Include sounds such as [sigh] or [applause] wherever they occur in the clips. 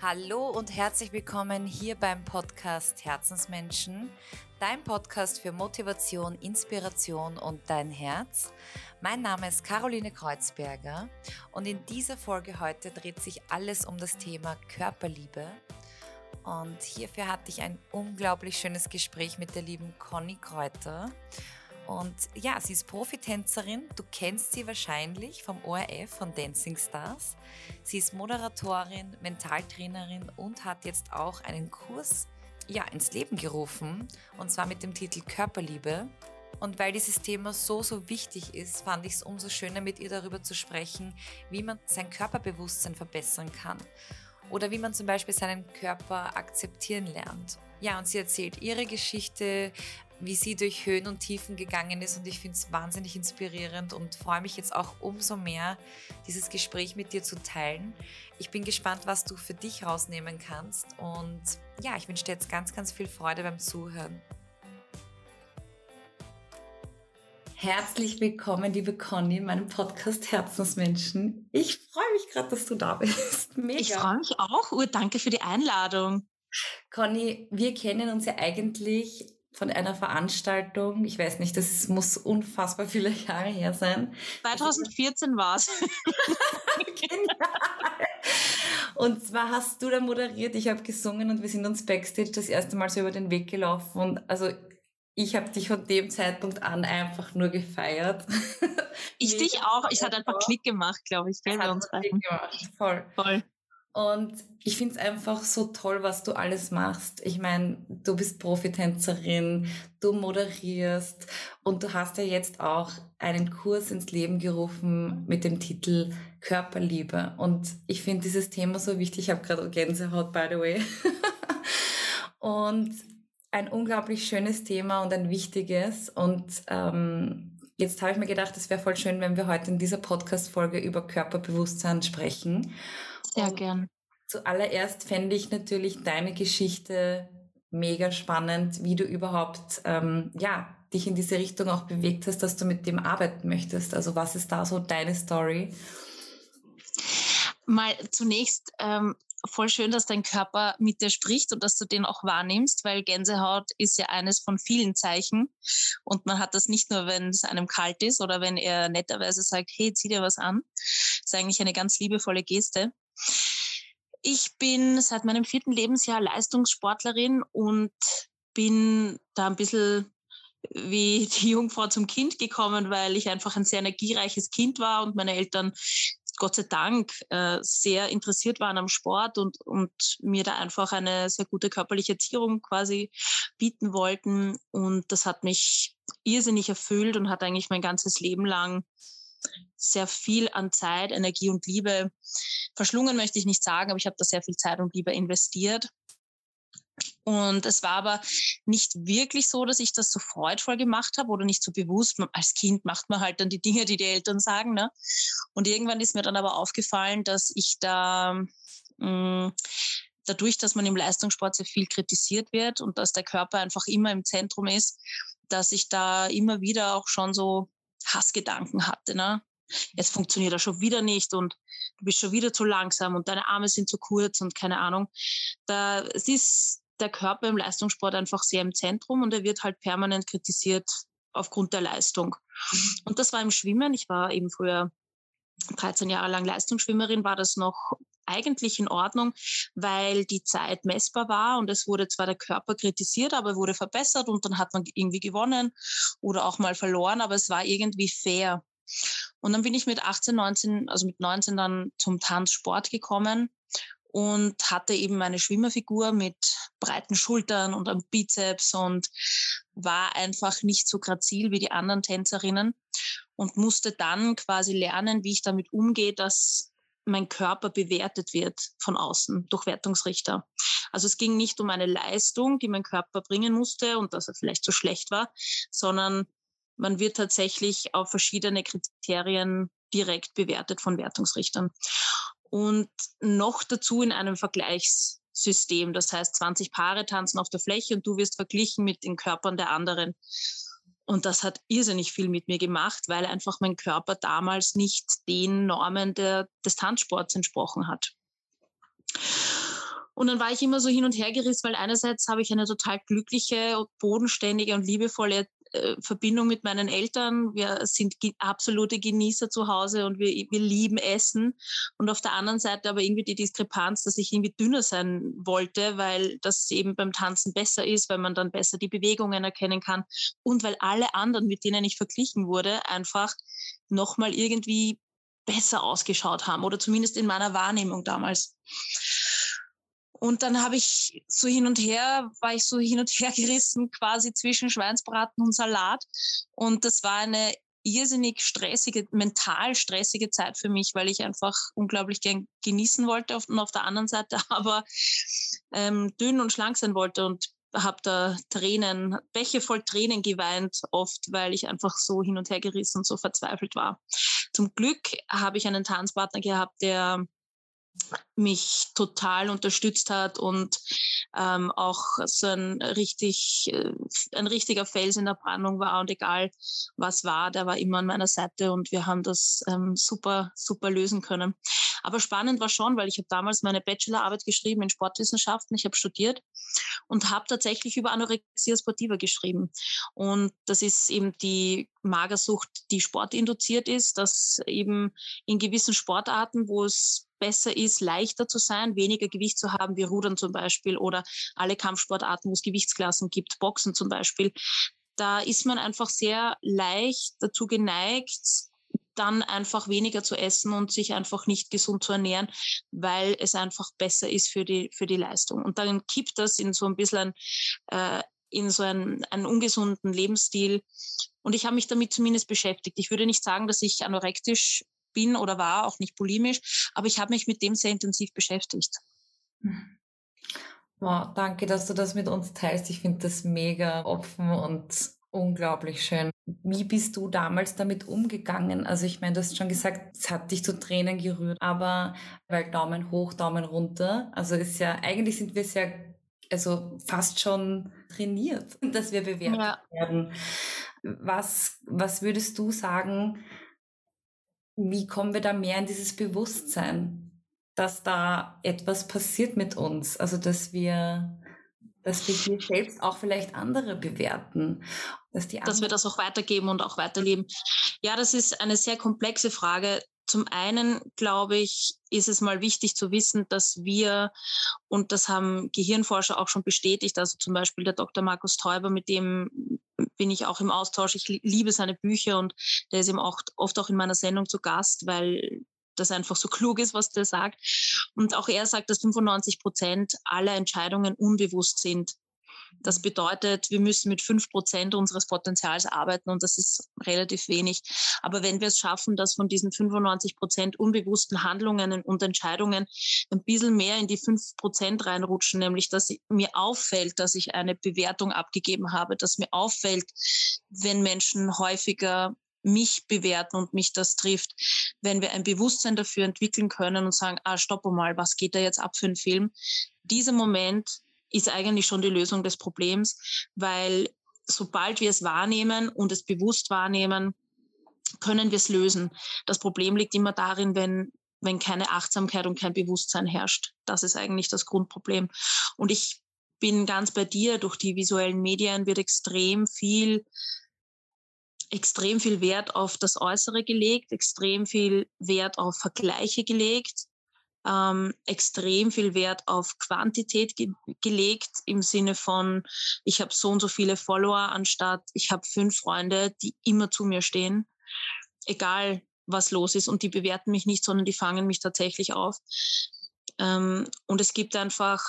Hallo und herzlich willkommen hier beim Podcast Herzensmenschen, dein Podcast für Motivation, Inspiration und dein Herz. Mein Name ist Caroline Kreuzberger und in dieser Folge heute dreht sich alles um das Thema Körperliebe. Und hierfür hatte ich ein unglaublich schönes Gespräch mit der lieben Conny Kräuter. Und ja, sie ist Profitänzerin. Du kennst sie wahrscheinlich vom ORF, von Dancing Stars. Sie ist Moderatorin, Mentaltrainerin und hat jetzt auch einen Kurs ja, ins Leben gerufen. Und zwar mit dem Titel Körperliebe. Und weil dieses Thema so, so wichtig ist, fand ich es umso schöner, mit ihr darüber zu sprechen, wie man sein Körperbewusstsein verbessern kann. Oder wie man zum Beispiel seinen Körper akzeptieren lernt. Ja, und sie erzählt ihre Geschichte, wie sie durch Höhen und Tiefen gegangen ist und ich finde es wahnsinnig inspirierend und freue mich jetzt auch umso mehr, dieses Gespräch mit dir zu teilen. Ich bin gespannt, was du für dich rausnehmen kannst und ja, ich wünsche dir jetzt ganz, ganz viel Freude beim Zuhören. Herzlich willkommen, liebe Conny, in meinem Podcast Herzensmenschen. Ich freue mich gerade, dass du da bist. [laughs] Mega. Ich freue mich auch. Ur, danke für die Einladung. Conny, wir kennen uns ja eigentlich von einer Veranstaltung, ich weiß nicht, das muss unfassbar viele Jahre her sein. 2014 war es. Und zwar hast du da moderiert, ich habe gesungen und wir sind uns backstage das erste Mal so über den Weg gelaufen. Und also ich habe dich von dem Zeitpunkt an einfach nur gefeiert. Ich dich auch. Ich hatte einfach Klick gemacht, glaube ich, gell, bei uns beiden. Voll. Voll. Und ich finde es einfach so toll, was du alles machst. Ich meine, du bist Profitänzerin, du moderierst und du hast ja jetzt auch einen Kurs ins Leben gerufen mit dem Titel Körperliebe. Und ich finde dieses Thema so wichtig. Ich habe gerade Gänsehaut, by the way. [laughs] und ein unglaublich schönes Thema und ein wichtiges. Und ähm, jetzt habe ich mir gedacht, es wäre voll schön, wenn wir heute in dieser Podcast-Folge über Körperbewusstsein sprechen. Sehr gern. Zuallererst fände ich natürlich deine Geschichte mega spannend, wie du überhaupt ähm, ja dich in diese Richtung auch bewegt hast, dass du mit dem arbeiten möchtest. Also was ist da so deine Story? Mal zunächst ähm, voll schön, dass dein Körper mit dir spricht und dass du den auch wahrnimmst, weil Gänsehaut ist ja eines von vielen Zeichen. Und man hat das nicht nur, wenn es einem kalt ist oder wenn er netterweise sagt, hey, zieh dir was an. Das ist eigentlich eine ganz liebevolle Geste. Ich bin seit meinem vierten Lebensjahr Leistungssportlerin und bin da ein bisschen wie die Jungfrau zum Kind gekommen, weil ich einfach ein sehr energiereiches Kind war und meine Eltern Gott sei Dank äh, sehr interessiert waren am Sport und, und mir da einfach eine sehr gute körperliche Erziehung quasi bieten wollten. Und das hat mich irrsinnig erfüllt und hat eigentlich mein ganzes Leben lang sehr viel an Zeit, Energie und Liebe verschlungen, möchte ich nicht sagen, aber ich habe da sehr viel Zeit und Liebe investiert. Und es war aber nicht wirklich so, dass ich das so freudvoll gemacht habe oder nicht so bewusst. Als Kind macht man halt dann die Dinge, die die Eltern sagen. Ne? Und irgendwann ist mir dann aber aufgefallen, dass ich da mh, mm, dadurch, dass man im Leistungssport sehr viel kritisiert wird und dass der Körper einfach immer im Zentrum ist, dass ich da immer wieder auch schon so Hassgedanken hatte. Ne? Jetzt funktioniert er schon wieder nicht und du bist schon wieder zu langsam und deine Arme sind zu kurz und keine Ahnung. Da, es ist der Körper im Leistungssport einfach sehr im Zentrum und er wird halt permanent kritisiert aufgrund der Leistung. Und das war im Schwimmen. Ich war eben früher 13 Jahre lang Leistungsschwimmerin, war das noch eigentlich in Ordnung, weil die Zeit messbar war und es wurde zwar der Körper kritisiert, aber wurde verbessert und dann hat man irgendwie gewonnen oder auch mal verloren, aber es war irgendwie fair. Und dann bin ich mit 18, 19, also mit 19 dann zum Tanzsport gekommen und hatte eben meine Schwimmerfigur mit breiten Schultern und einem Bizeps und war einfach nicht so grazil wie die anderen Tänzerinnen und musste dann quasi lernen, wie ich damit umgehe, dass mein Körper bewertet wird von außen durch Wertungsrichter. Also es ging nicht um eine Leistung, die mein Körper bringen musste und dass er vielleicht so schlecht war, sondern man wird tatsächlich auf verschiedene Kriterien direkt bewertet von Wertungsrichtern. Und noch dazu in einem Vergleichssystem. Das heißt, 20 Paare tanzen auf der Fläche und du wirst verglichen mit den Körpern der anderen. Und das hat irrsinnig viel mit mir gemacht, weil einfach mein Körper damals nicht den Normen der, des Tanzsports entsprochen hat. Und dann war ich immer so hin und her gerissen, weil einerseits habe ich eine total glückliche, bodenständige und liebevolle äh, Verbindung mit meinen Eltern. Wir sind absolute Genießer zu Hause und wir, wir lieben Essen. Und auf der anderen Seite aber irgendwie die Diskrepanz, dass ich irgendwie dünner sein wollte, weil das eben beim Tanzen besser ist, weil man dann besser die Bewegungen erkennen kann und weil alle anderen, mit denen ich verglichen wurde, einfach nochmal irgendwie besser ausgeschaut haben oder zumindest in meiner Wahrnehmung damals. Und dann habe ich so hin und her, war ich so hin und [laughs] her gerissen, quasi zwischen Schweinsbraten und Salat. Und das war eine irrsinnig stressige, mental stressige Zeit für mich, weil ich einfach unglaublich gern genießen wollte und auf der anderen Seite [laughs] aber ähm, dünn und schlank sein wollte und habe da Tränen, Bäche voll Tränen geweint, oft, weil ich einfach so hin und her gerissen und so verzweifelt war. Zum Glück habe ich einen Tanzpartner gehabt, der mich total unterstützt hat und ähm, auch so ein richtig äh, ein richtiger Fels in der Brandung war. Und egal was war, der war immer an meiner Seite und wir haben das ähm, super super lösen können. Aber spannend war schon, weil ich habe damals meine Bachelorarbeit geschrieben in Sportwissenschaften, ich habe studiert und habe tatsächlich über Anorexia sportiva geschrieben. Und das ist eben die Magersucht, die sportinduziert ist, dass eben in gewissen Sportarten, wo es besser ist, leichter zu sein, weniger Gewicht zu haben, wie Rudern zum Beispiel oder alle Kampfsportarten, wo es Gewichtsklassen gibt, Boxen zum Beispiel. Da ist man einfach sehr leicht dazu geneigt, dann einfach weniger zu essen und sich einfach nicht gesund zu ernähren, weil es einfach besser ist für die, für die Leistung. Und dann kippt das in so ein bisschen äh, in so einen, einen ungesunden Lebensstil. Und ich habe mich damit zumindest beschäftigt. Ich würde nicht sagen, dass ich anorektisch bin oder war, auch nicht bulimisch, aber ich habe mich mit dem sehr intensiv beschäftigt. Wow, danke, dass du das mit uns teilst. Ich finde das mega offen und unglaublich schön. Wie bist du damals damit umgegangen? Also ich meine, du hast schon gesagt, es hat dich zu Tränen gerührt, aber weil Daumen hoch, Daumen runter. Also ist ja, eigentlich sind wir sehr, also fast schon trainiert, [laughs] dass wir bewertet ja. werden. Was, was würdest du sagen, wie kommen wir da mehr in dieses Bewusstsein, dass da etwas passiert mit uns, also dass wir, dass wir hier selbst auch vielleicht andere bewerten, dass die dass wir das auch weitergeben und auch weiterleben. Ja, das ist eine sehr komplexe Frage. Zum einen, glaube ich, ist es mal wichtig zu wissen, dass wir, und das haben Gehirnforscher auch schon bestätigt, also zum Beispiel der Dr. Markus Teuber, mit dem bin ich auch im Austausch. Ich liebe seine Bücher und der ist eben auch oft auch in meiner Sendung zu Gast, weil das einfach so klug ist, was der sagt. Und auch er sagt, dass 95 Prozent aller Entscheidungen unbewusst sind. Das bedeutet, wir müssen mit fünf Prozent unseres Potenzials arbeiten und das ist relativ wenig. Aber wenn wir es schaffen, dass von diesen 95 Prozent unbewussten Handlungen und Entscheidungen ein bisschen mehr in die fünf Prozent reinrutschen, nämlich dass mir auffällt, dass ich eine Bewertung abgegeben habe, dass mir auffällt, wenn Menschen häufiger mich bewerten und mich das trifft, wenn wir ein Bewusstsein dafür entwickeln können und sagen, ah, stopp mal, was geht da jetzt ab für einen Film? Dieser Moment ist eigentlich schon die Lösung des Problems, weil sobald wir es wahrnehmen und es bewusst wahrnehmen, können wir es lösen. Das Problem liegt immer darin, wenn, wenn keine Achtsamkeit und kein Bewusstsein herrscht. Das ist eigentlich das Grundproblem. Und ich bin ganz bei dir, durch die visuellen Medien wird extrem viel extrem viel Wert auf das Äußere gelegt, extrem viel Wert auf Vergleiche gelegt ähm, extrem viel Wert auf Quantität ge gelegt im Sinne von, ich habe so und so viele Follower, anstatt ich habe fünf Freunde, die immer zu mir stehen, egal was los ist. Und die bewerten mich nicht, sondern die fangen mich tatsächlich auf. Ähm, und es gibt einfach,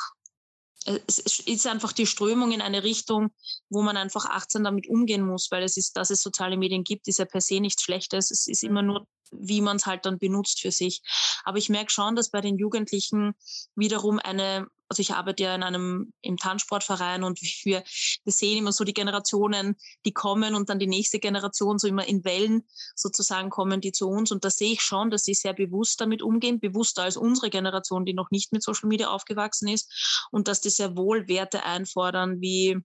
es ist einfach die Strömung in eine Richtung, wo man einfach achtsam damit umgehen muss, weil es ist, dass es soziale Medien gibt, ist ja per se nichts Schlechtes. Es ist immer nur wie man es halt dann benutzt für sich. Aber ich merke schon, dass bei den Jugendlichen wiederum eine, also ich arbeite ja in einem im Tanzsportverein und wir, wir sehen immer so die Generationen, die kommen und dann die nächste Generation so immer in Wellen sozusagen kommen die zu uns. Und da sehe ich schon, dass sie sehr bewusst damit umgehen, bewusster als unsere Generation, die noch nicht mit Social Media aufgewachsen ist und dass die sehr wohl Werte einfordern wie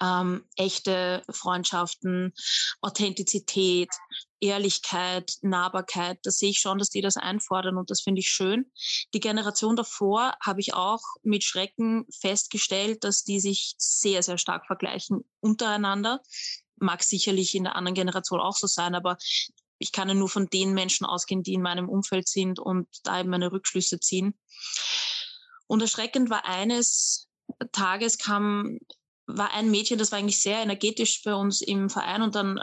ähm, echte Freundschaften, Authentizität, Ehrlichkeit, Nahbarkeit. Da sehe ich schon, dass die das einfordern und das finde ich schön. Die Generation davor habe ich auch mit Schrecken festgestellt, dass die sich sehr, sehr stark vergleichen untereinander. Mag sicherlich in der anderen Generation auch so sein, aber ich kann ja nur von den Menschen ausgehen, die in meinem Umfeld sind und da eben meine Rückschlüsse ziehen. Und erschreckend war eines Tages kam war ein Mädchen, das war eigentlich sehr energetisch bei uns im Verein und dann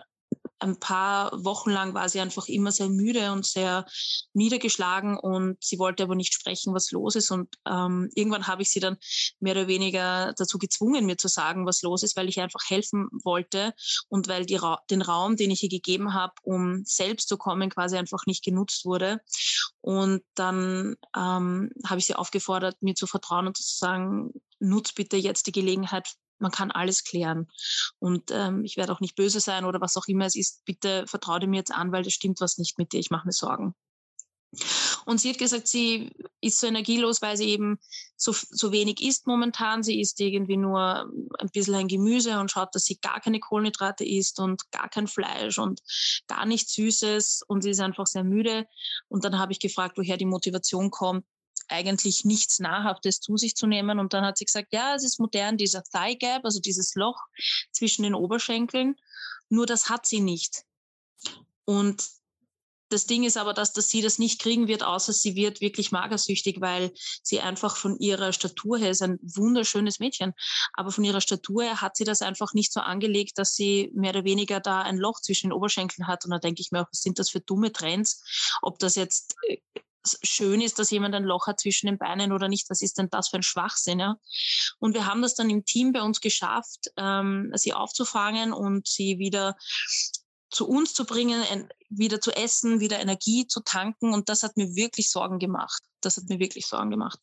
ein paar Wochen lang war sie einfach immer sehr müde und sehr niedergeschlagen und sie wollte aber nicht sprechen, was los ist. Und ähm, irgendwann habe ich sie dann mehr oder weniger dazu gezwungen, mir zu sagen, was los ist, weil ich einfach helfen wollte und weil die Ra den Raum, den ich ihr gegeben habe, um selbst zu kommen, quasi einfach nicht genutzt wurde. Und dann ähm, habe ich sie aufgefordert, mir zu vertrauen und zu sagen, nutz bitte jetzt die Gelegenheit, man kann alles klären. Und ähm, ich werde auch nicht böse sein oder was auch immer es ist. Bitte vertraue mir jetzt an, weil das stimmt was nicht mit dir. Ich mache mir Sorgen. Und sie hat gesagt, sie ist so energielos, weil sie eben so, so wenig isst momentan. Sie isst irgendwie nur ein bisschen ein Gemüse und schaut, dass sie gar keine Kohlenhydrate isst und gar kein Fleisch und gar nichts Süßes. Und sie ist einfach sehr müde. Und dann habe ich gefragt, woher die Motivation kommt, eigentlich nichts Nahrhaftes zu sich zu nehmen. Und dann hat sie gesagt, ja, es ist modern, dieser Thigh Gap, also dieses Loch zwischen den Oberschenkeln. Nur das hat sie nicht. Und das Ding ist aber, dass, dass sie das nicht kriegen wird, außer sie wird wirklich magersüchtig, weil sie einfach von ihrer Statur her ist ein wunderschönes Mädchen. Aber von ihrer Statur her hat sie das einfach nicht so angelegt, dass sie mehr oder weniger da ein Loch zwischen den Oberschenkeln hat. Und da denke ich mir auch, was sind das für dumme Trends? Ob das jetzt äh, schön ist, dass jemand ein Loch hat zwischen den Beinen oder nicht. Was ist denn das für ein Schwachsinn? Ja? Und wir haben das dann im Team bei uns geschafft, ähm, sie aufzufangen und sie wieder zu uns zu bringen, wieder zu essen, wieder Energie zu tanken. Und das hat mir wirklich Sorgen gemacht. Das hat mir wirklich Sorgen gemacht.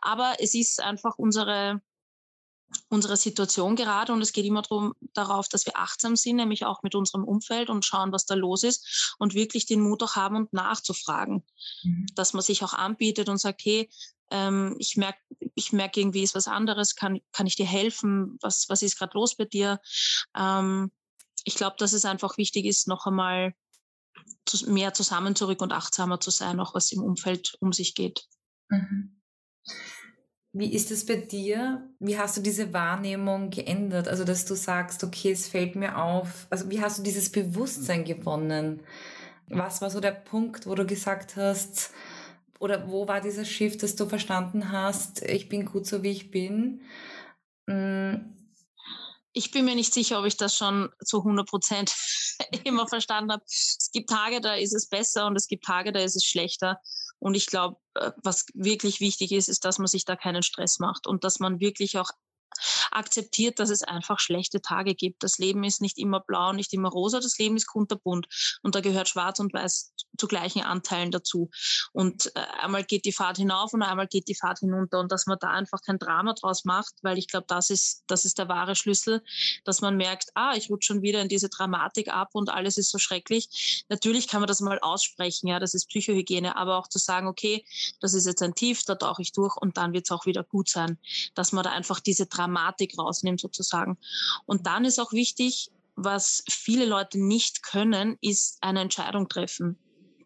Aber es ist einfach unsere, unsere Situation gerade und es geht immer darum, darauf, dass wir achtsam sind, nämlich auch mit unserem Umfeld und schauen, was da los ist und wirklich den Mut auch haben und nachzufragen, mhm. dass man sich auch anbietet und sagt, hey, ähm, ich merke, ich merke irgendwie ist was anderes, kann, kann ich dir helfen, was, was ist gerade los bei dir? Ähm, ich glaube, dass es einfach wichtig ist, noch einmal zu, mehr zusammen zurück und achtsamer zu sein, auch was im Umfeld um sich geht. Mhm. Wie ist es bei dir? Wie hast du diese Wahrnehmung geändert? Also, dass du sagst, okay, es fällt mir auf. Also, wie hast du dieses Bewusstsein gewonnen? Was war so der Punkt, wo du gesagt hast, oder wo war dieser Shift, dass du verstanden hast, ich bin gut so, wie ich bin? Hm. Ich bin mir nicht sicher, ob ich das schon zu 100 Prozent [laughs] immer verstanden habe. Es gibt Tage, da ist es besser und es gibt Tage, da ist es schlechter. Und ich glaube, äh, was wirklich wichtig ist, ist, dass man sich da keinen Stress macht und dass man wirklich auch akzeptiert, dass es einfach schlechte Tage gibt. Das Leben ist nicht immer blau, nicht immer rosa, das Leben ist kunterbunt und da gehört schwarz und weiß zu gleichen Anteilen dazu. Und äh, einmal geht die Fahrt hinauf und einmal geht die Fahrt hinunter und dass man da einfach kein Drama draus macht, weil ich glaube, das ist, das ist der wahre Schlüssel, dass man merkt, ah, ich rutsche schon wieder in diese Dramatik ab und alles ist so schrecklich. Natürlich kann man das mal aussprechen, ja, das ist Psychohygiene, aber auch zu sagen, okay, das ist jetzt ein Tief, da tauche ich durch und dann wird es auch wieder gut sein, dass man da einfach diese Dramatik Dramatik rausnimmt sozusagen. Und dann ist auch wichtig, was viele Leute nicht können, ist eine Entscheidung treffen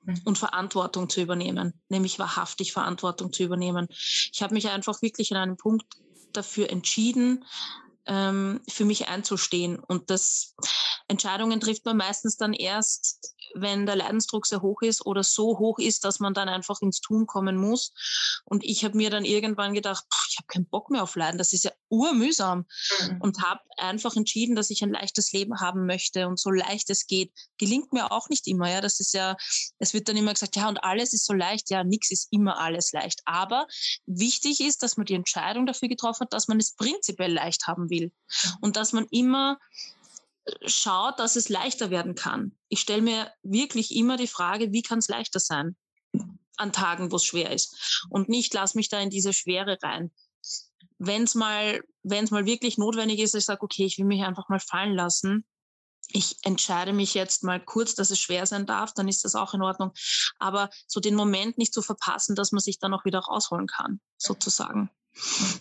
mhm. und Verantwortung zu übernehmen, nämlich wahrhaftig Verantwortung zu übernehmen. Ich habe mich einfach wirklich in einem Punkt dafür entschieden, ähm, für mich einzustehen. Und das Entscheidungen trifft man meistens dann erst, wenn der Leidensdruck sehr hoch ist oder so hoch ist, dass man dann einfach ins Tun kommen muss. Und ich habe mir dann irgendwann gedacht, pff, ich habe keinen Bock mehr auf Leiden, das ist ja urmühsam. Mhm. Und habe einfach entschieden, dass ich ein leichtes Leben haben möchte und so leicht es geht. Gelingt mir auch nicht immer, ja. Das ist ja, es wird dann immer gesagt, ja, und alles ist so leicht. Ja, nichts ist immer alles leicht. Aber wichtig ist, dass man die Entscheidung dafür getroffen hat, dass man es prinzipiell leicht haben will. Mhm. Und dass man immer schaut, dass es leichter werden kann. Ich stelle mir wirklich immer die Frage, wie kann es leichter sein an Tagen, wo es schwer ist. Und nicht, lass mich da in diese Schwere rein. Wenn es mal, wenn's mal wirklich notwendig ist, ich sage, okay, ich will mich einfach mal fallen lassen. Ich entscheide mich jetzt mal kurz, dass es schwer sein darf, dann ist das auch in Ordnung. Aber so den Moment nicht zu verpassen, dass man sich dann auch wieder rausholen kann, sozusagen.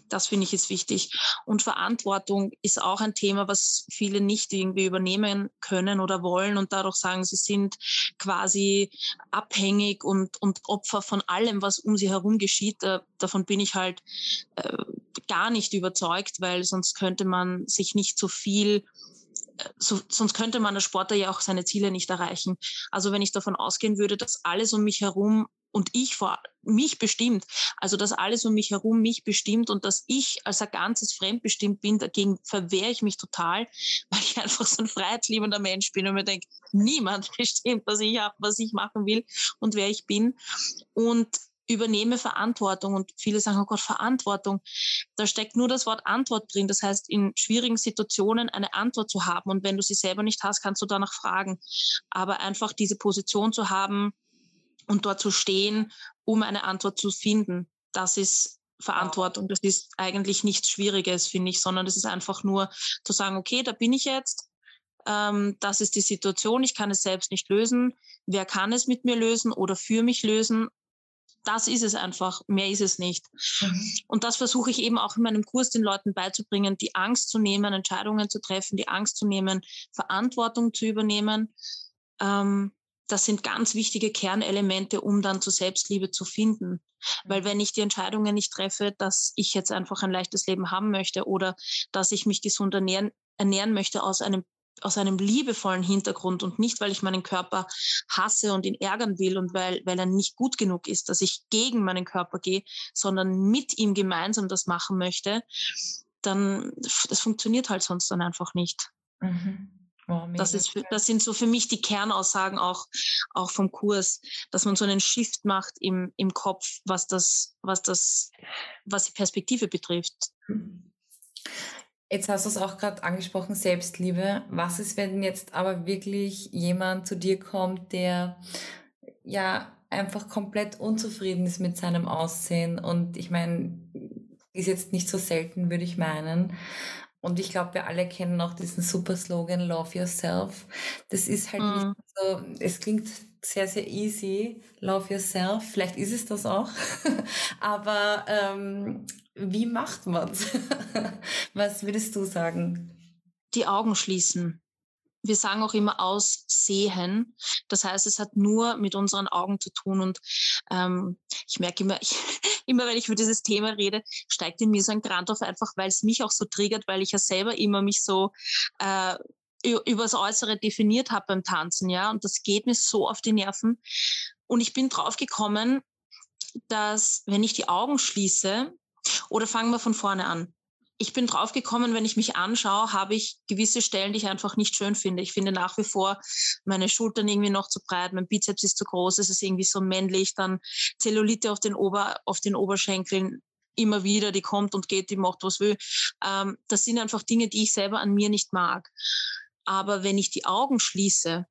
Das finde ich ist wichtig. Und Verantwortung ist auch ein Thema, was viele nicht irgendwie übernehmen können oder wollen und dadurch sagen, sie sind quasi abhängig und, und Opfer von allem, was um sie herum geschieht. davon bin ich halt äh, gar nicht überzeugt, weil sonst könnte man sich nicht so viel äh, so, sonst könnte man als Sportler ja auch seine Ziele nicht erreichen. Also wenn ich davon ausgehen würde, dass alles um mich herum und ich vor mich bestimmt, also dass alles um mich herum mich bestimmt und dass ich als ein ganzes fremdbestimmt bin, dagegen verwehre ich mich total, [laughs] weil ich einfach so ein freiheitsliebender Mensch bin und mir denke, niemand [laughs] bestimmt, was ich habe, was ich machen will und wer ich bin. Und übernehme Verantwortung und viele sagen, oh Gott, Verantwortung. Da steckt nur das Wort Antwort drin. Das heißt, in schwierigen Situationen eine Antwort zu haben. Und wenn du sie selber nicht hast, kannst du danach fragen. Aber einfach diese Position zu haben und dort zu stehen, um eine Antwort zu finden, das ist Verantwortung. Das ist eigentlich nichts Schwieriges, finde ich, sondern das ist einfach nur zu sagen, okay, da bin ich jetzt. Ähm, das ist die Situation, ich kann es selbst nicht lösen. Wer kann es mit mir lösen oder für mich lösen? das ist es einfach, mehr ist es nicht. Mhm. Und das versuche ich eben auch in meinem Kurs den Leuten beizubringen, die Angst zu nehmen, Entscheidungen zu treffen, die Angst zu nehmen, Verantwortung zu übernehmen. Ähm, das sind ganz wichtige Kernelemente, um dann zur Selbstliebe zu finden. Weil mhm. wenn ich die Entscheidungen nicht treffe, dass ich jetzt einfach ein leichtes Leben haben möchte oder dass ich mich gesund ernähren, ernähren möchte aus einem aus einem liebevollen Hintergrund und nicht, weil ich meinen Körper hasse und ihn ärgern will und weil, weil er nicht gut genug ist, dass ich gegen meinen Körper gehe, sondern mit ihm gemeinsam das machen möchte, dann das funktioniert halt sonst dann einfach nicht. Mhm. Oh, das, ist, das sind so für mich die Kernaussagen auch, auch vom Kurs, dass man so einen Shift macht im, im Kopf, was das, was das, was die Perspektive betrifft. Jetzt hast du es auch gerade angesprochen, Selbstliebe. Was ist, wenn jetzt aber wirklich jemand zu dir kommt, der ja einfach komplett unzufrieden ist mit seinem Aussehen? Und ich meine, ist jetzt nicht so selten, würde ich meinen. Und ich glaube, wir alle kennen auch diesen super Slogan Love Yourself. Das ist halt mhm. nicht so, es klingt sehr, sehr easy, Love Yourself. Vielleicht ist es das auch. [laughs] Aber ähm, wie macht man's? [laughs] Was würdest du sagen? Die Augen schließen. Wir sagen auch immer aussehen. Das heißt, es hat nur mit unseren Augen zu tun. Und ähm, ich merke immer, [laughs] ich, immer wenn ich über dieses Thema rede, steigt in mir so ein Grant auf, einfach weil es mich auch so triggert, weil ich ja selber immer mich so äh, über das Äußere definiert habe beim Tanzen, ja. Und das geht mir so auf die Nerven. Und ich bin drauf gekommen, dass wenn ich die Augen schließe, oder fangen wir von vorne an. Ich bin draufgekommen, wenn ich mich anschaue, habe ich gewisse Stellen, die ich einfach nicht schön finde. Ich finde nach wie vor meine Schultern irgendwie noch zu breit, mein Bizeps ist zu groß, es ist irgendwie so männlich, dann Zellulite auf den, Ober, auf den Oberschenkeln, immer wieder, die kommt und geht, die macht was will. Ähm, das sind einfach Dinge, die ich selber an mir nicht mag. Aber wenn ich die Augen schließe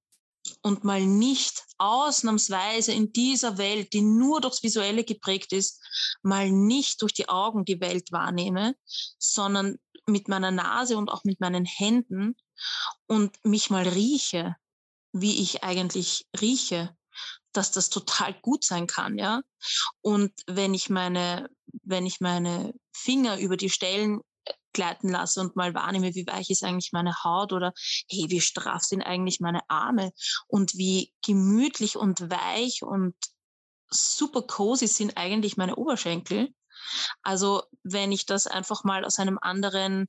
und mal nicht ausnahmsweise in dieser Welt, die nur durchs Visuelle geprägt ist, mal nicht durch die Augen die Welt wahrnehme, sondern mit meiner Nase und auch mit meinen Händen und mich mal rieche, wie ich eigentlich rieche, dass das total gut sein kann, ja. Und wenn ich meine, wenn ich meine Finger über die Stellen gleiten lasse und mal wahrnehme, wie weich ist eigentlich meine Haut oder hey, wie straff sind eigentlich meine Arme und wie gemütlich und weich und super cozy sind eigentlich meine Oberschenkel. Also wenn ich das einfach mal aus einem anderen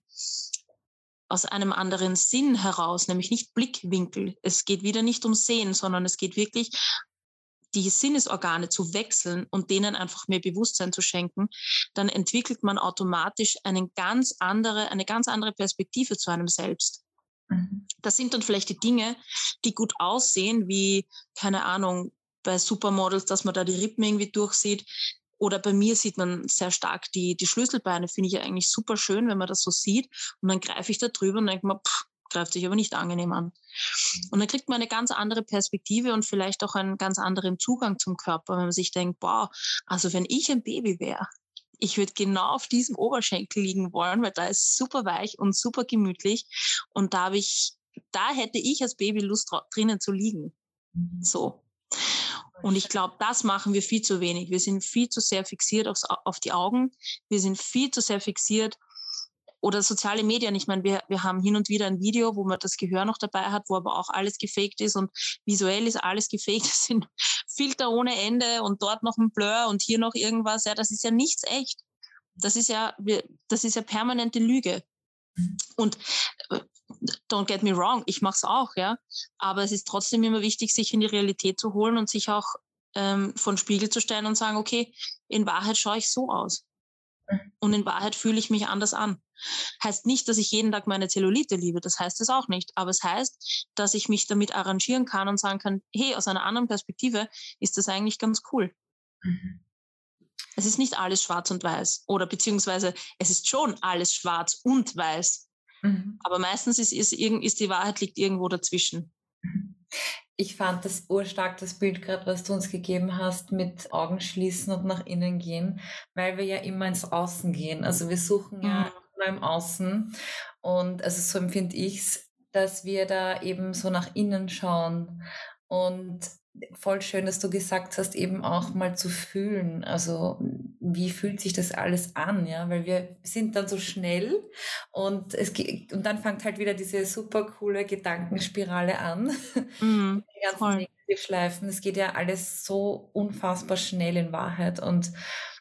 aus einem anderen Sinn heraus, nämlich nicht Blickwinkel. Es geht wieder nicht um Sehen, sondern es geht wirklich die Sinnesorgane zu wechseln und denen einfach mehr Bewusstsein zu schenken, dann entwickelt man automatisch einen ganz andere, eine ganz andere Perspektive zu einem selbst. Mhm. Das sind dann vielleicht die Dinge, die gut aussehen, wie, keine Ahnung, bei Supermodels, dass man da die Rippen irgendwie durchsieht. Oder bei mir sieht man sehr stark die, die Schlüsselbeine, finde ich ja eigentlich super schön, wenn man das so sieht. Und dann greife ich da drüber und denke mir, pff, greift sich aber nicht angenehm an. Und dann kriegt man eine ganz andere Perspektive und vielleicht auch einen ganz anderen Zugang zum Körper, wenn man sich denkt, boah, also wenn ich ein Baby wäre, ich würde genau auf diesem Oberschenkel liegen wollen, weil da ist super weich und super gemütlich und da habe ich, da hätte ich als Baby Lust drinnen zu liegen. Mhm. So. Und ich glaube, das machen wir viel zu wenig. Wir sind viel zu sehr fixiert aufs, auf die Augen. Wir sind viel zu sehr fixiert oder soziale Medien. Ich meine, wir, wir haben hin und wieder ein Video, wo man das Gehör noch dabei hat, wo aber auch alles gefaked ist und visuell ist alles gefaked. [laughs] Es sind Filter ohne Ende und dort noch ein Blur und hier noch irgendwas. Ja, das ist ja nichts echt. Das ist ja, das ist ja permanente Lüge. Und äh, don't get me wrong, ich mache es auch, ja. Aber es ist trotzdem immer wichtig, sich in die Realität zu holen und sich auch ähm, vor den Spiegel zu stellen und sagen, okay, in Wahrheit schaue ich so aus. Und in Wahrheit fühle ich mich anders an. Heißt nicht, dass ich jeden Tag meine Zellulite liebe, das heißt es auch nicht. Aber es heißt, dass ich mich damit arrangieren kann und sagen kann, hey, aus einer anderen Perspektive ist das eigentlich ganz cool. Mhm. Es ist nicht alles schwarz und weiß. Oder beziehungsweise es ist schon alles schwarz und weiß. Mhm. Aber meistens ist, ist, ist die Wahrheit liegt irgendwo dazwischen. Mhm. Ich fand das urstark, das Bild gerade, was du uns gegeben hast, mit Augen schließen und nach innen gehen, weil wir ja immer ins Außen gehen. Also wir suchen mhm. ja immer im Außen. Und also so empfinde ich es, dass wir da eben so nach innen schauen. Und voll schön, dass du gesagt hast, eben auch mal zu fühlen. Also, wie fühlt sich das alles an, ja? Weil wir sind dann so schnell und es geht, und dann fängt halt wieder diese super coole Gedankenspirale an. [laughs] Mm, die ganzen voll. Negativschleifen. Es geht ja alles so unfassbar schnell in Wahrheit. Und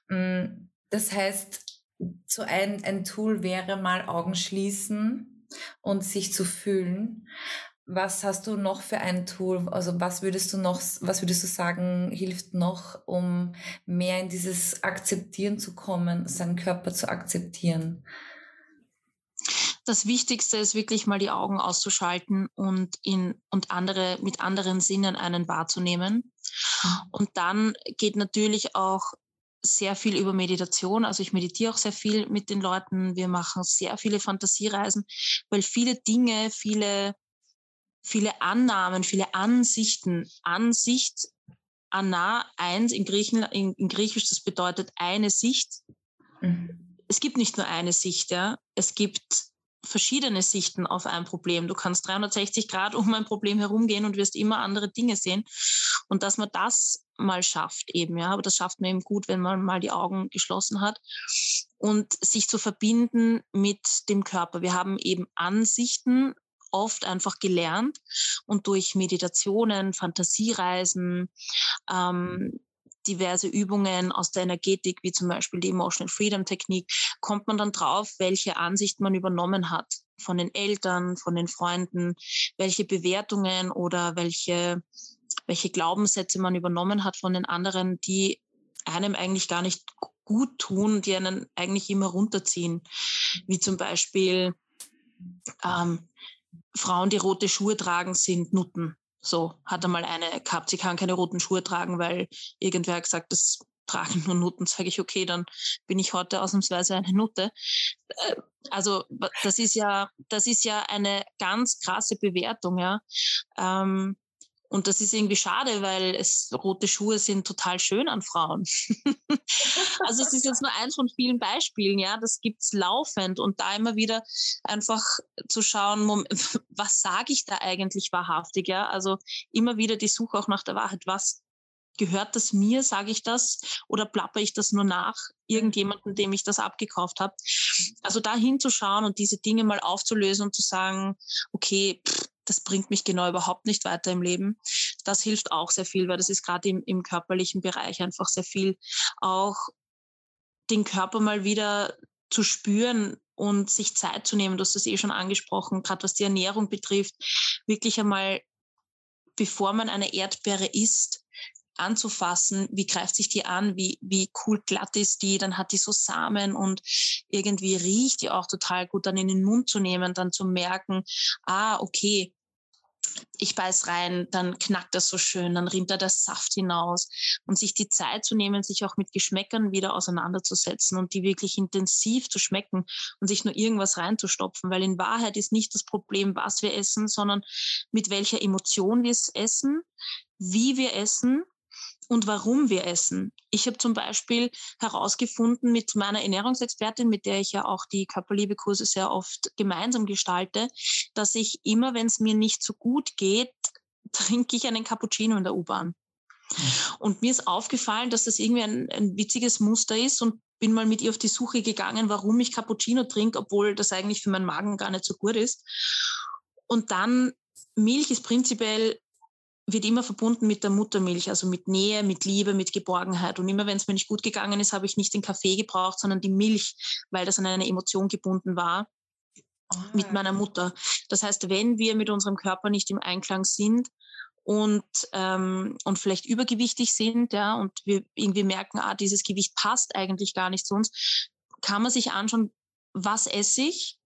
mh, mm, das heißt, so ein, ein Tool wäre mal Augen schließen und sich zu fühlen. Was hast du noch für ein Tool? Also was würdest du noch, was würdest du sagen, hilft noch, um mehr in dieses Akzeptieren zu kommen, seinen Körper zu akzeptieren? Das Wichtigste ist wirklich mal die Augen auszuschalten und in und andere mit anderen Sinnen einen wahrzunehmen. Mhm. Und dann geht natürlich auch sehr viel über Meditation. Also ich meditiere auch sehr viel mit den Leuten. Wir machen sehr viele Fantasiereisen, weil viele Dinge, viele viele Annahmen, viele Ansichten. Ansicht, Anna, eins in, Griechen, in, in Griechisch, das bedeutet eine Sicht. Mhm. Es gibt nicht nur eine Sicht, ja. Es gibt verschiedene Sichten auf ein Problem. Du kannst 360 Grad [laughs] um ein Problem herumgehen und wirst immer andere Dinge sehen. Und dass man das mal schafft eben, ja, aber das schafft man eben gut, wenn man mal die Augen geschlossen hat und sich zu verbinden mit dem Körper. Wir haben eben Ansichten oft einfach gelernt und durch Meditationen, Fantasiereisen, ähm, diverse Übungen aus der Energetik, wie zum Beispiel die Emotional Freedom Technik, kommt man dann drauf, welche Ansicht man übernommen hat von den Eltern, von den Freunden, welche Bewertungen oder welche, welche Glaubenssätze man übernommen hat von den anderen, die einem eigentlich gar nicht gut tun, die einen eigentlich immer runterziehen, wie zum Beispiel ähm, Frauen, die rote Schuhe tragen, sind Nutten. So hat einmal eine gehabt, sie kann keine roten Schuhe tragen, weil irgendwer hat gesagt, das tragen nur Nutten. Sage ich, okay, dann bin ich heute ausnahmsweise eine Nutte. Äh, also das ist ja, das ist ja eine ganz krasse Bewertung, ja. Ähm, und das ist irgendwie schade, weil es rote Schuhe sind total schön an Frauen. [laughs] also es ist jetzt nur eins von vielen Beispielen, ja, das gibt's laufend und da immer wieder einfach zu schauen, [laughs] was sage ich da eigentlich wahrhaftig, ja? Also immer wieder die Suche auch nach der Wahrheit, was gehört das mir, sage ich das, oder plapper ich das nur nach irgendjemandem, dem ich das abgekauft habe? Also da hinzuschauen und diese Dinge mal aufzulösen und zu sagen, okay, pff, das bringt mich genau überhaupt nicht weiter im Leben. Das hilft auch sehr viel, weil das ist gerade im, im körperlichen Bereich einfach sehr viel. Auch den Körper mal wieder zu spüren und sich Zeit zu nehmen, du hast das eh schon angesprochen, gerade was die Ernährung betrifft, wirklich einmal, bevor man eine Erdbeere isst, anzufassen, wie greift sich die an, wie, wie cool glatt ist die, dann hat die so Samen und irgendwie riecht die auch total gut, dann in den Mund zu nehmen, dann zu merken, ah, okay, ich beiß rein, dann knackt das so schön, dann rinnt da der Saft hinaus. Und sich die Zeit zu nehmen, sich auch mit Geschmäckern wieder auseinanderzusetzen und die wirklich intensiv zu schmecken und sich nur irgendwas reinzustopfen, weil in Wahrheit ist nicht das Problem, was wir essen, sondern mit welcher Emotion wir es essen, wie wir essen und warum wir essen. Ich habe zum Beispiel herausgefunden mit meiner Ernährungsexpertin, mit der ich ja auch die Körperliebekurse sehr oft gemeinsam gestalte, dass ich immer, wenn es mir nicht so gut geht, [laughs] trinke ich einen Cappuccino in der U-Bahn. Und mir ist aufgefallen, dass das irgendwie ein, ein witziges Muster ist und bin mal mit ihr auf die Suche gegangen, warum ich Cappuccino trinke, obwohl das eigentlich für meinen Magen gar nicht so gut ist. Und dann, Milch ist prinzipiell wird immer verbunden mit der Muttermilch, also mit Nähe, mit Liebe, mit Geborgenheit. Und immer wenn es mir nicht gut gegangen ist, habe ich nicht den Kaffee gebraucht, sondern die Milch, weil das an eine Emotion gebunden war oh. mit ah. meiner Mutter. Das heißt, wenn wir mit unserem Körper nicht im Einklang sind und, ähm, und vielleicht übergewichtig sind, ja, und wir irgendwie merken, ah, dieses Gewicht passt eigentlich gar nicht zu uns, kann man sich anschauen, was esse ich,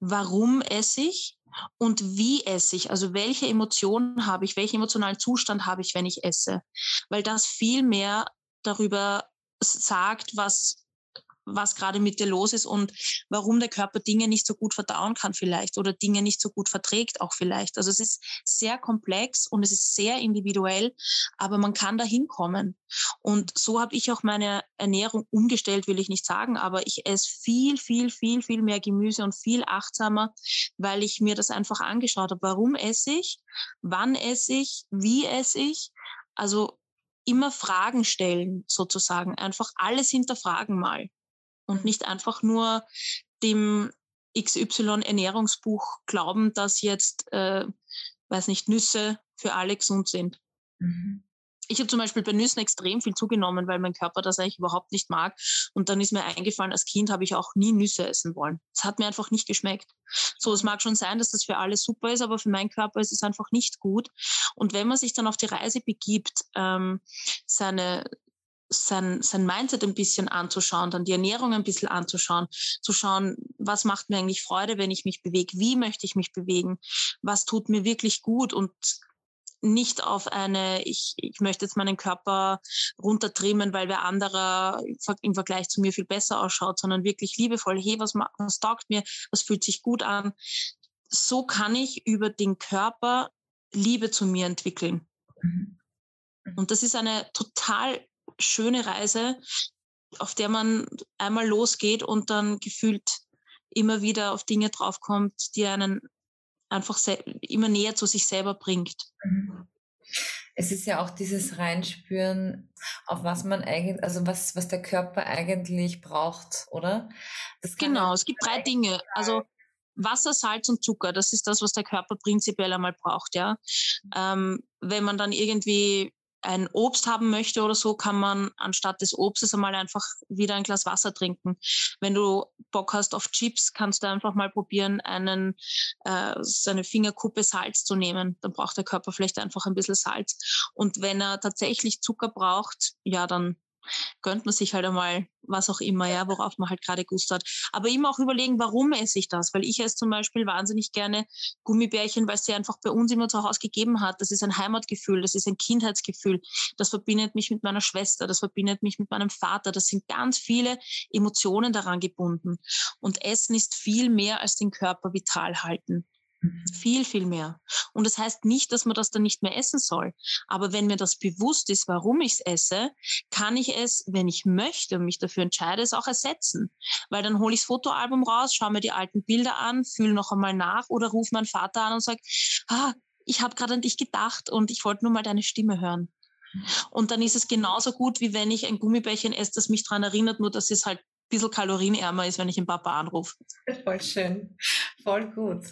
warum esse ich und wie esse ich, also welche Emotionen habe ich, welchen emotionalen Zustand habe ich, wenn ich esse, weil das viel mehr darüber sagt, was was gerade mit dir los ist und warum der Körper Dinge nicht so gut verdauen kann vielleicht oder Dinge nicht so gut verträgt auch vielleicht. Also es ist sehr komplex und es ist sehr individuell, aber man kann da hinkommen. Und so habe ich auch meine Ernährung umgestellt, will ich nicht sagen, aber ich esse viel, viel, viel, viel mehr Gemüse und viel achtsamer, weil ich mir das einfach angeschaut habe. Warum esse ich? Wann esse ich? Wie esse ich? Also immer Fragen stellen, sozusagen. Einfach alles hinterfragen mal und nicht einfach nur dem XY-Ernährungsbuch glauben, dass jetzt, äh, weiß nicht, Nüsse für alle gesund sind. Mhm. Ich habe zum Beispiel bei Nüssen extrem viel zugenommen, weil mein Körper das eigentlich überhaupt nicht mag. Und dann ist mir eingefallen, als Kind habe ich auch nie Nüsse essen wollen. Es hat mir einfach nicht geschmeckt. So, es mag schon sein, dass das für alle super ist, aber für meinen Körper ist es einfach nicht gut. Und wenn man sich dann auf die Reise begibt, ähm, seine, sein, sein Mindset ein bisschen anzuschauen, dann die Ernährung ein bisschen anzuschauen, zu schauen, was macht mir eigentlich Freude, wenn ich mich bewege, wie möchte ich mich bewegen, was tut mir wirklich gut und nicht auf eine, ich, ich möchte jetzt meinen Körper runtertrimmen, weil wer anderer im Vergleich zu mir viel besser ausschaut, sondern wirklich liebevoll, hey, was, was taugt mir, was fühlt sich gut an. So kann ich über den Körper Liebe zu mir entwickeln. Mhm. Und das ist eine total schöne Reise, auf der man einmal losgeht und dann gefühlt immer wieder auf Dinge draufkommt, die einen einfach immer näher zu sich selber bringt. Mhm. Es ist ja auch dieses Reinspüren, auf was man eigentlich, also was, was der Körper eigentlich braucht, oder? genau, es gibt drei Dinge. Also Wasser, Salz und Zucker, das ist das, was der Körper prinzipiell einmal braucht, ja. Mhm. Ähm, wenn man dann irgendwie ein Obst haben möchte oder so, kann man anstatt des Obstes einmal einfach wieder ein Glas Wasser trinken. Wenn du Bock hast auf Chips, kannst du einfach mal probieren, einen, äh, seine Fingerkuppe Salz zu nehmen. Dann braucht der Körper vielleicht einfach ein bisschen Salz. Und wenn er tatsächlich Zucker braucht, ja, dann gönnt man sich halt einmal was auch immer, ja, worauf man halt gerade Gust hat. Aber immer auch überlegen, warum esse ich das? Weil ich esse zum Beispiel wahnsinnig gerne Gummibärchen, weil es sie einfach bei uns immer zu Hause gegeben hat. Das ist ein Heimatgefühl, das ist ein Kindheitsgefühl. Das verbindet mich mit meiner Schwester, das verbindet mich mit meinem Vater. Das sind ganz viele Emotionen daran gebunden. Und Essen ist viel mehr als den Körper vital halten. Viel, viel mehr. Und das heißt nicht, dass man das dann nicht mehr essen soll. Aber wenn mir das bewusst ist, warum ich es esse, kann ich es, wenn ich möchte und mich dafür entscheide, es auch ersetzen. Weil dann hole ich das Fotoalbum raus, schaue mir die alten Bilder an, fühle noch einmal nach oder rufe meinen Vater an und sage, ah, ich habe gerade an dich gedacht und ich wollte nur mal deine Stimme hören. Und dann ist es genauso gut, wie wenn ich ein Gummibärchen esse, das mich daran erinnert, nur dass es halt ein bisschen kalorienärmer ist, wenn ich den Papa anrufe. Voll schön, voll gut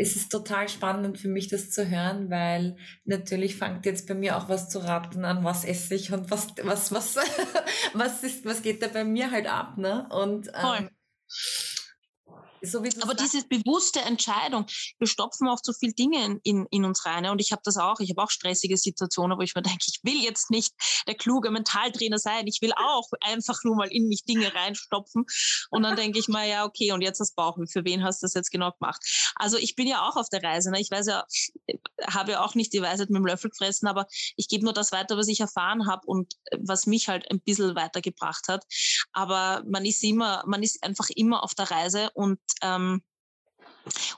es ist total spannend für mich, das zu hören, weil natürlich fängt jetzt bei mir auch was zu raten an, was esse ich und was, was, was, [laughs] was ist, was geht da bei mir halt ab, ne? Und ähm, so Aber diese bewusste Entscheidung, wir stopfen auch so viel Dinge in, in, uns rein. Und ich habe das auch, ich habe auch stressige Situationen, wo ich mir [laughs] denke, ich will jetzt nicht der kluge Mentaltrainer sein, ich will auch einfach nur mal in mich Dinge reinstopfen. Und dann denke ich mal, ja, okay, und jetzt das Bauchen, für wen hast du das jetzt genau gemacht? Also ich bin ja auch auf der Reise. Ne? Ich weiß ja, habe ja auch nicht die Weisheit mit dem Löffel gefressen, aber ich gebe nur das weiter, was ich erfahren habe und was mich halt ein bisschen weitergebracht hat. Aber man ist immer, man ist einfach immer auf der Reise und ähm,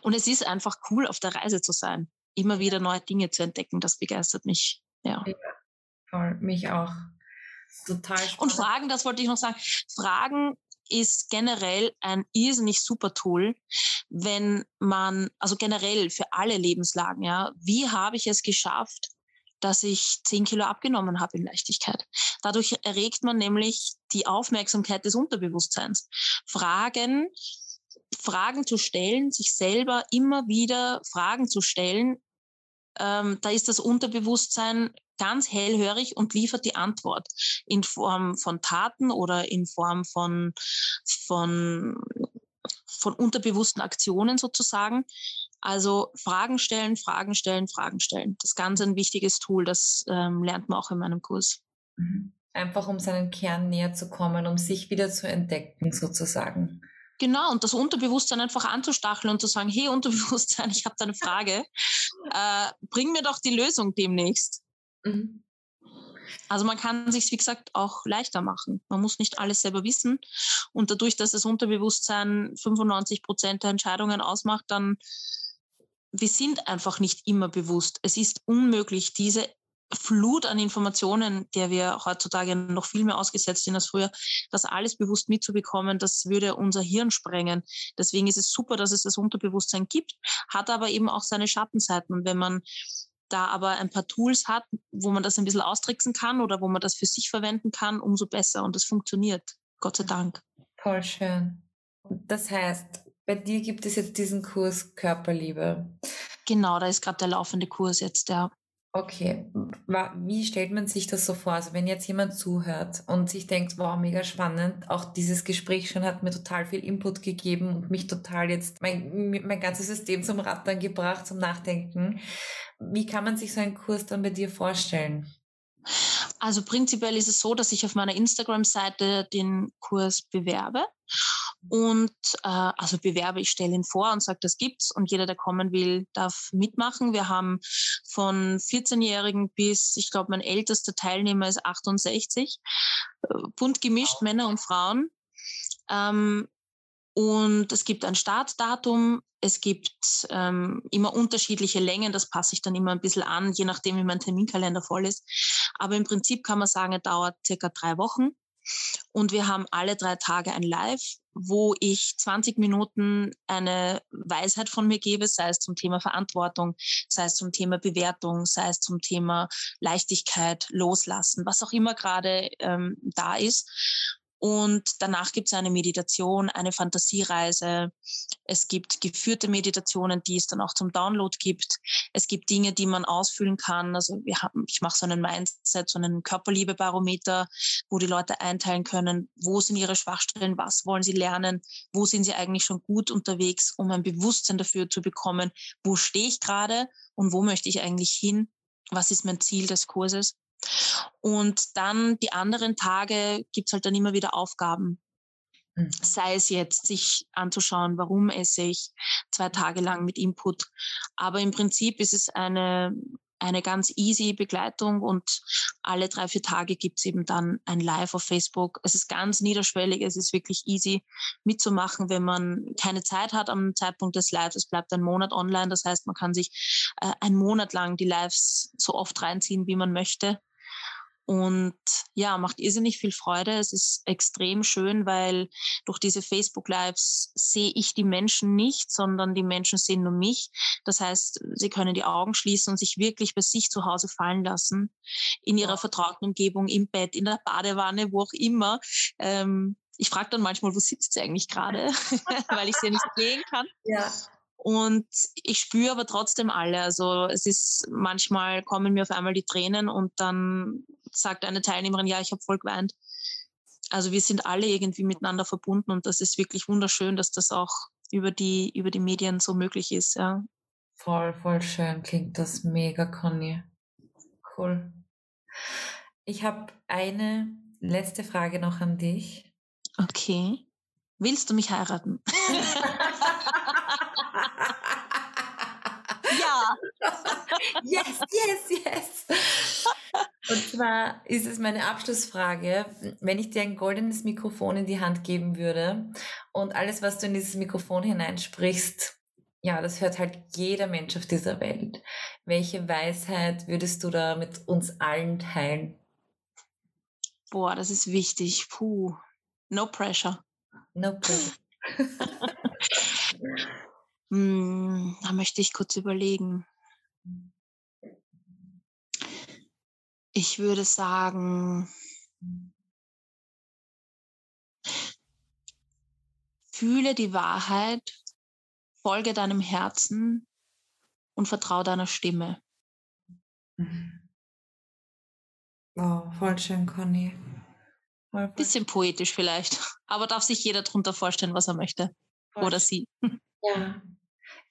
und es ist einfach cool, auf der Reise zu sein, immer wieder neue Dinge zu entdecken. Das begeistert mich. Ja. ja voll, mich auch. Total spannend. Und Fragen, das wollte ich noch sagen. Fragen ist generell ein irrsinnig super Tool, wenn man, also generell für alle Lebenslagen, ja, wie habe ich es geschafft, dass ich zehn Kilo abgenommen habe in Leichtigkeit. Dadurch erregt man nämlich die Aufmerksamkeit des Unterbewusstseins. Fragen, Fragen zu stellen, sich selber immer wieder Fragen zu stellen, ähm, da ist das Unterbewusstsein ganz hellhörig und liefert die Antwort in Form von Taten oder in Form von, von, von unterbewussten Aktionen sozusagen. Also Fragen stellen, Fragen stellen, Fragen stellen. Das ist ganz ein wichtiges Tool, das ähm, lernt man auch in meinem Kurs. Mhm. Einfach um seinen Kern näher zu kommen, um sich wieder zu entdecken sozusagen. Genau, und das Unterbewusstsein einfach anzustacheln und zu sagen, hey Unterbewusstsein, [laughs] ich habe da eine Frage, äh, bring mir doch die Lösung demnächst. Mhm. Also man kann sich wie gesagt, auch leichter machen. Man muss nicht alles selber wissen. Und dadurch, dass das Unterbewusstsein 95 Prozent der Entscheidungen ausmacht, dann wir sind einfach nicht immer bewusst. Es ist unmöglich, diese Flut an Informationen, der wir heutzutage noch viel mehr ausgesetzt sind als früher, das alles bewusst mitzubekommen, das würde unser Hirn sprengen. Deswegen ist es super, dass es das Unterbewusstsein gibt, hat aber eben auch seine Schattenseiten. Und wenn man da aber ein paar Tools hat, wo man das ein bisschen austricksen kann oder wo man das für sich verwenden kann, umso besser. Und das funktioniert. Gott sei Dank. Voll schön. Das heißt, bei dir gibt es jetzt diesen Kurs Körperliebe. Genau, da ist gerade der laufende Kurs jetzt, ja. Okay, wie stellt man sich das so vor? Also wenn jetzt jemand zuhört und sich denkt, wow, mega spannend, auch dieses Gespräch schon hat mir total viel Input gegeben und mich total jetzt mein, mein ganzes System zum Rattern gebracht, zum Nachdenken. Wie kann man sich so einen Kurs dann bei dir vorstellen? Also prinzipiell ist es so, dass ich auf meiner Instagram-Seite den Kurs bewerbe und äh, also bewerbe, ich stelle ihn vor und sage, das gibt's und jeder, der kommen will, darf mitmachen. Wir haben von 14-Jährigen bis, ich glaube, mein ältester Teilnehmer ist 68, äh, bunt gemischt, wow. Männer und Frauen. Ähm, und es gibt ein Startdatum, es gibt ähm, immer unterschiedliche Längen, das passe ich dann immer ein bisschen an, je nachdem, wie mein Terminkalender voll ist. Aber im Prinzip kann man sagen, er dauert circa drei Wochen. Und wir haben alle drei Tage ein Live, wo ich 20 Minuten eine Weisheit von mir gebe, sei es zum Thema Verantwortung, sei es zum Thema Bewertung, sei es zum Thema Leichtigkeit, Loslassen, was auch immer gerade ähm, da ist. Und danach gibt es eine Meditation, eine Fantasiereise. Es gibt geführte Meditationen, die es dann auch zum Download gibt. Es gibt Dinge, die man ausfüllen kann. Also wir haben, ich mache so einen Mindset, so einen Körperliebebarometer, wo die Leute einteilen können, wo sind ihre Schwachstellen, was wollen sie lernen, wo sind sie eigentlich schon gut unterwegs, um ein Bewusstsein dafür zu bekommen, wo stehe ich gerade und wo möchte ich eigentlich hin, was ist mein Ziel des Kurses. Und dann die anderen Tage gibt's halt dann immer wieder Aufgaben. Mhm. Sei es jetzt, sich anzuschauen, warum esse ich zwei Tage lang mit Input. Aber im Prinzip ist es eine, eine ganz easy Begleitung und alle drei, vier Tage gibt's eben dann ein Live auf Facebook. Es ist ganz niederschwellig, es ist wirklich easy mitzumachen, wenn man keine Zeit hat am Zeitpunkt des Lives. Es bleibt ein Monat online, das heißt, man kann sich äh, einen Monat lang die Lives so oft reinziehen, wie man möchte. Und ja, macht irrsinnig viel Freude. Es ist extrem schön, weil durch diese Facebook-Lives sehe ich die Menschen nicht, sondern die Menschen sehen nur mich. Das heißt, sie können die Augen schließen und sich wirklich bei sich zu Hause fallen lassen, in ihrer vertrauten Umgebung, im Bett, in der Badewanne, wo auch immer. Ähm, ich frage dann manchmal, wo sitzt sie eigentlich gerade, [laughs] weil ich sie ja nicht sehen kann. Ja. Und ich spüre aber trotzdem alle. Also es ist manchmal kommen mir auf einmal die Tränen und dann sagt eine Teilnehmerin, ja, ich habe voll geweint. Also wir sind alle irgendwie miteinander verbunden und das ist wirklich wunderschön, dass das auch über die, über die Medien so möglich ist, ja. Voll, voll schön klingt das mega, Conny. Cool. Ich habe eine letzte Frage noch an dich. Okay. Willst du mich heiraten? [laughs] [laughs] yes, yes, yes. Und zwar ist es meine Abschlussfrage, wenn ich dir ein goldenes Mikrofon in die Hand geben würde und alles, was du in dieses Mikrofon hineinsprichst, ja, das hört halt jeder Mensch auf dieser Welt. Welche Weisheit würdest du da mit uns allen teilen? Boah, das ist wichtig. Puh. No pressure. No pressure. [laughs] hm, da möchte ich kurz überlegen. Ich würde sagen, fühle die Wahrheit, folge deinem Herzen und vertraue deiner Stimme. Wow, voll schön, Conny. Voll, voll. Bisschen poetisch vielleicht, aber darf sich jeder darunter vorstellen, was er möchte. Voll. Oder sie. Ja.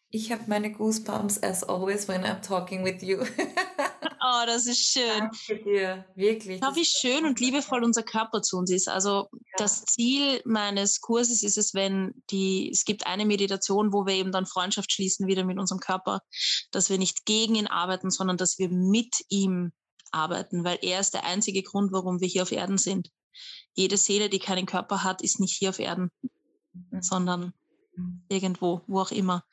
Ich habe meine Goosebumps as always when I'm talking with you. [laughs] Oh, das ist schön. Danke dir, wirklich. Schau, wie schön und liebevoll unser Körper zu uns ist. Also ja. das Ziel meines Kurses ist es, wenn die, es gibt eine Meditation, wo wir eben dann Freundschaft schließen wieder mit unserem Körper, dass wir nicht gegen ihn arbeiten, sondern dass wir mit ihm arbeiten, weil er ist der einzige Grund, warum wir hier auf Erden sind. Jede Seele, die keinen Körper hat, ist nicht hier auf Erden, mhm. sondern mhm. irgendwo, wo auch immer.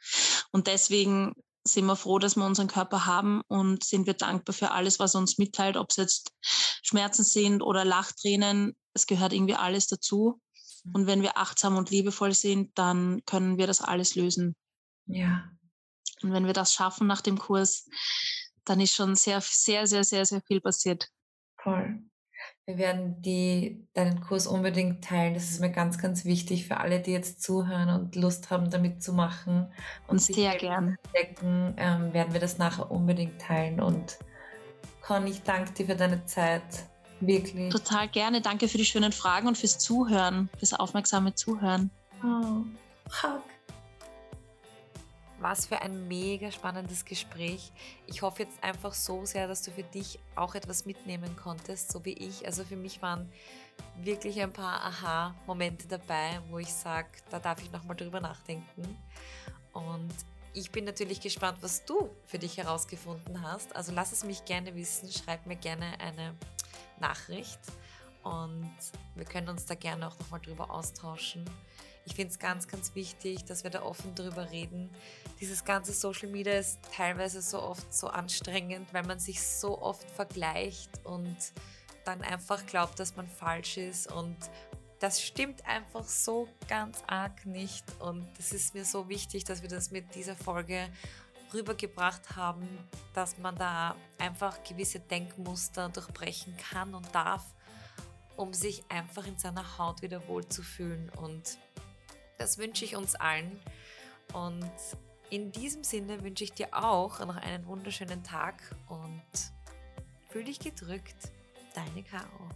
Und deswegen sind wir froh, dass wir unseren Körper haben und sind wir dankbar für alles, was er uns mitteilt, ob es jetzt Schmerzen sind oder Lachtränen. Es gehört irgendwie alles dazu. Mhm. Und wenn wir achtsam und liebevoll sind, dann können wir das alles lösen. Ja. Und wenn wir das schaffen nach dem Kurs, dann ist schon sehr, sehr, sehr, sehr, sehr viel passiert. Toll. Wir werden die, deinen Kurs unbedingt teilen. Das ist mir ganz, ganz wichtig für alle, die jetzt zuhören und Lust haben, damit zu machen. Und sehr gern. Entdecken, ähm, werden wir das nachher unbedingt teilen. Und Conny, ich danke dir für deine Zeit. Wirklich. Total gerne. Danke für die schönen Fragen und fürs Zuhören, fürs aufmerksame Zuhören. Oh, hug. Was für ein mega spannendes Gespräch. Ich hoffe jetzt einfach so sehr, dass du für dich auch etwas mitnehmen konntest, so wie ich. Also für mich waren wirklich ein paar Aha-Momente dabei, wo ich sage, da darf ich nochmal drüber nachdenken. Und ich bin natürlich gespannt, was du für dich herausgefunden hast. Also lass es mich gerne wissen, schreib mir gerne eine Nachricht und wir können uns da gerne auch nochmal drüber austauschen. Ich finde es ganz, ganz wichtig, dass wir da offen drüber reden. Dieses ganze Social Media ist teilweise so oft so anstrengend, weil man sich so oft vergleicht und dann einfach glaubt, dass man falsch ist. Und das stimmt einfach so ganz arg nicht. Und es ist mir so wichtig, dass wir das mit dieser Folge rübergebracht haben, dass man da einfach gewisse Denkmuster durchbrechen kann und darf, um sich einfach in seiner Haut wieder wohlzufühlen. Und das wünsche ich uns allen. Und in diesem Sinne wünsche ich dir auch noch einen wunderschönen Tag und fühl dich gedrückt. Deine Caro.